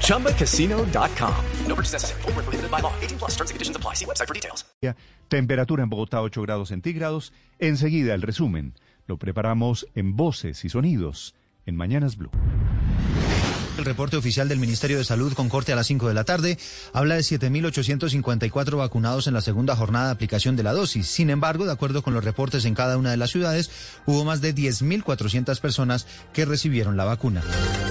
ChumbaCasino.com. No purchase necessary. Full prohibited by law. 18 plus terms and conditions apply. See website for details. Temperatura en Bogotá 8 grados centígrados. Enseguida el resumen. Lo preparamos en voces y sonidos en Mañanas Blue. El reporte oficial del Ministerio de Salud con corte a las 5 de la tarde habla de 7.854 vacunados en la segunda jornada de aplicación de la dosis. Sin embargo, de acuerdo con los reportes en cada una de las ciudades, hubo más de 10.400 personas que recibieron la vacuna.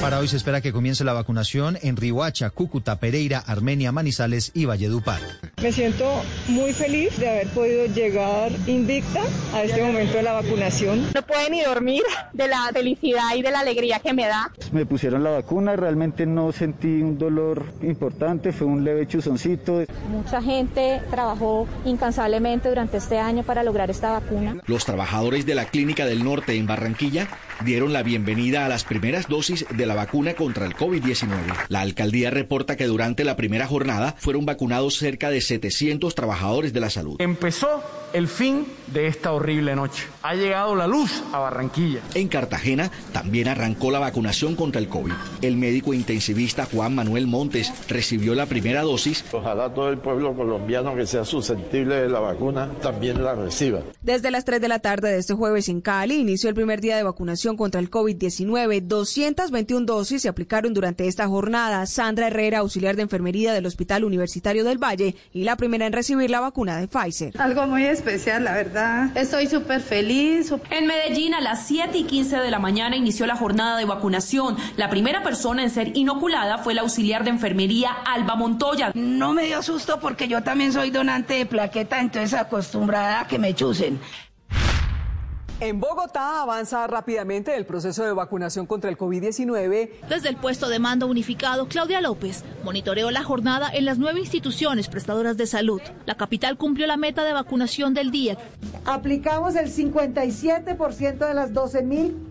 Para hoy se espera que comience la vacunación en Rihuacha, Cúcuta, Pereira, Armenia, Manizales y Valledupar. Me siento muy feliz de haber podido llegar invicta a este momento de la vacunación. No puedo ni dormir de la felicidad y de la alegría que me da. Me pusieron la vacuna realmente no sentí un dolor importante, fue un leve chuzoncito. Mucha gente trabajó incansablemente durante este año para lograr esta vacuna. Los trabajadores de la Clínica del Norte en Barranquilla dieron la bienvenida a las primeras dosis de la vacuna contra el COVID-19. La alcaldía reporta que durante la primera jornada fueron vacunados cerca de 700 trabajadores de la salud. Empezó el fin de esta horrible noche. Ha llegado la luz a Barranquilla. En Cartagena también arrancó la vacunación contra el COVID. El médico intensivista Juan Manuel Montes recibió la primera dosis. Ojalá todo el pueblo colombiano que sea susceptible de la vacuna también la reciba. Desde las 3 de la tarde de este jueves en Cali inició el primer día de vacunación contra el COVID-19. 221 dosis se aplicaron durante esta jornada. Sandra Herrera, auxiliar de enfermería del Hospital Universitario del Valle y la primera en recibir la vacuna de Pfizer. Algo muy especial, la verdad. Estoy súper feliz. En Medellín, a las 7 y 15 de la mañana inició la jornada de vacunación. La primera persona en ser inoculada fue la auxiliar de enfermería Alba Montoya. No me dio susto porque yo también soy donante de plaqueta, entonces acostumbrada a que me chusen. En Bogotá avanza rápidamente el proceso de vacunación contra el COVID-19. Desde el puesto de mando unificado, Claudia López monitoreó la jornada en las nueve instituciones prestadoras de salud. La capital cumplió la meta de vacunación del día. Aplicamos el 57% de las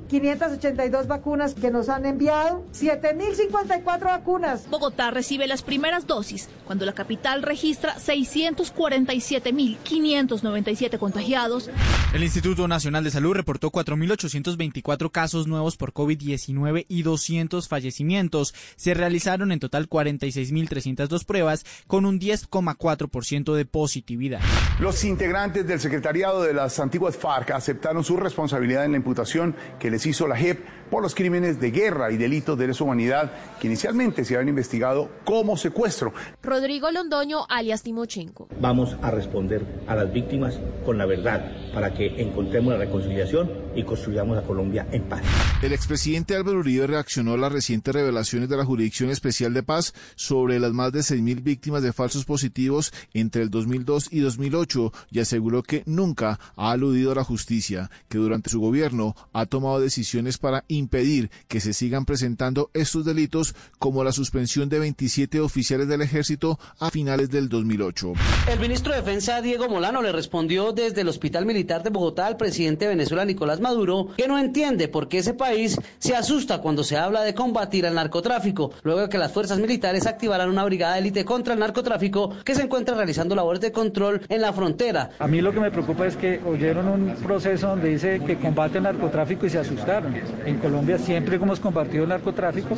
12.582 vacunas que nos han enviado, 7.054 vacunas. Bogotá recibe las primeras dosis cuando la capital registra 647.597 contagiados. El Instituto Nacional de Salud reportó 4.824 casos nuevos por COVID-19 y 200 fallecimientos. Se realizaron en total 46.302 pruebas con un 10,4% de positividad. Los integrantes del secretariado de las antiguas FARC aceptaron su responsabilidad en la imputación que les hizo la JEP por los crímenes de guerra y delitos de lesa humanidad que inicialmente se habían investigado como secuestro. Rodrigo Londoño, alias Timochenko. Vamos a responder a las víctimas con la verdad para que encontremos la reconciliación y construyamos a Colombia en paz. El expresidente Álvaro Uribe reaccionó a las recientes revelaciones de la Jurisdicción Especial de Paz sobre las más de 6.000 víctimas de falsos positivos entre el 2002 y 2008 y aseguró que nunca ha aludido a la justicia, que durante su gobierno ha tomado decisiones para impedir que se sigan presentando estos delitos como la suspensión de 27 oficiales del ejército a finales del 2008. El ministro de Defensa Diego Molano le respondió desde el Hospital Militar de Bogotá al presidente de Venezuela Nicolás Maduro que no entiende por qué ese país se asusta cuando se habla de combatir al narcotráfico, luego de que las fuerzas militares activaran una brigada de élite contra el narcotráfico que se encuentra realizando labores de control en la frontera. A mí lo que me preocupa es que oyeron un proceso donde dice que combate el narcotráfico y se asustaron. En Colombia siempre hemos combatido el narcotráfico.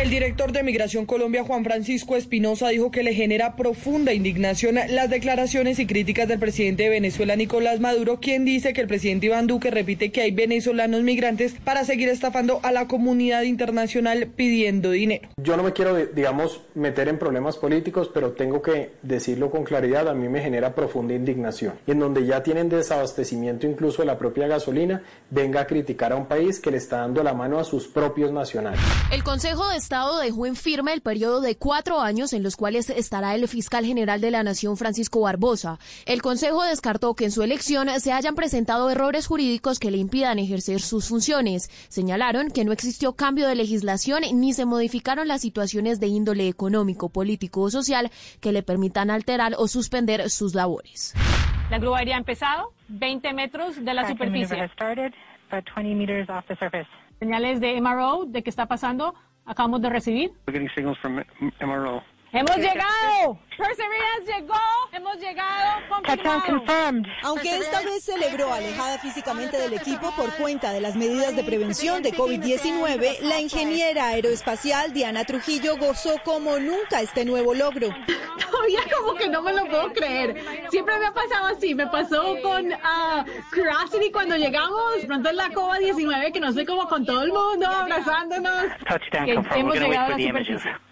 El director de Migración Colombia, Juan Francisco Espinosa, dijo que le genera profunda indignación las declaraciones y críticas del presidente de Venezuela, Nicolás Maduro, quien dice que el presidente Iván Duque repite que hay venezolanos migrantes para seguir estafando a la comunidad internacional pidiendo dinero. Yo no me quiero, digamos, meter en problemas políticos, pero tengo que decirlo con claridad, a mí me genera profunda indignación. Y en donde ya tienen desabastecimiento incluso de la propia gasolina, venga a criticar a un país que le está dando la mano a sus propios nacionales. El Consejo de Estado dejó en firme el periodo de cuatro años en los cuales estará el fiscal general de la Nación, Francisco Barbosa. El Consejo descartó que en su elección se hayan presentado errores jurídicos que le impidan ejercer sus funciones. Señalaron que no existió cambio de legislación ni se modificaron las situaciones de índole económico, político o social que le permitan alterar o suspender sus labores. La grúa aérea ha empezado 20 metros de la superficie. Señales de MRO de qué está pasando. Acabamos de recibir. ¡Hemos llegado! Perseverance llegó. Hemos llegado. Confirmado. Aunque esta vez celebró alejada físicamente del equipo por cuenta de las medidas de prevención de COVID-19, la ingeniera aeroespacial Diana Trujillo gozó como nunca este nuevo logro. Todavía como que no me lo puedo creer. Siempre me ha pasado así. Me pasó con uh, Curiosity cuando llegamos. Pronto en la COVID-19 que no sé como con todo el mundo abrazándonos. Que hemos llegado a la superficie.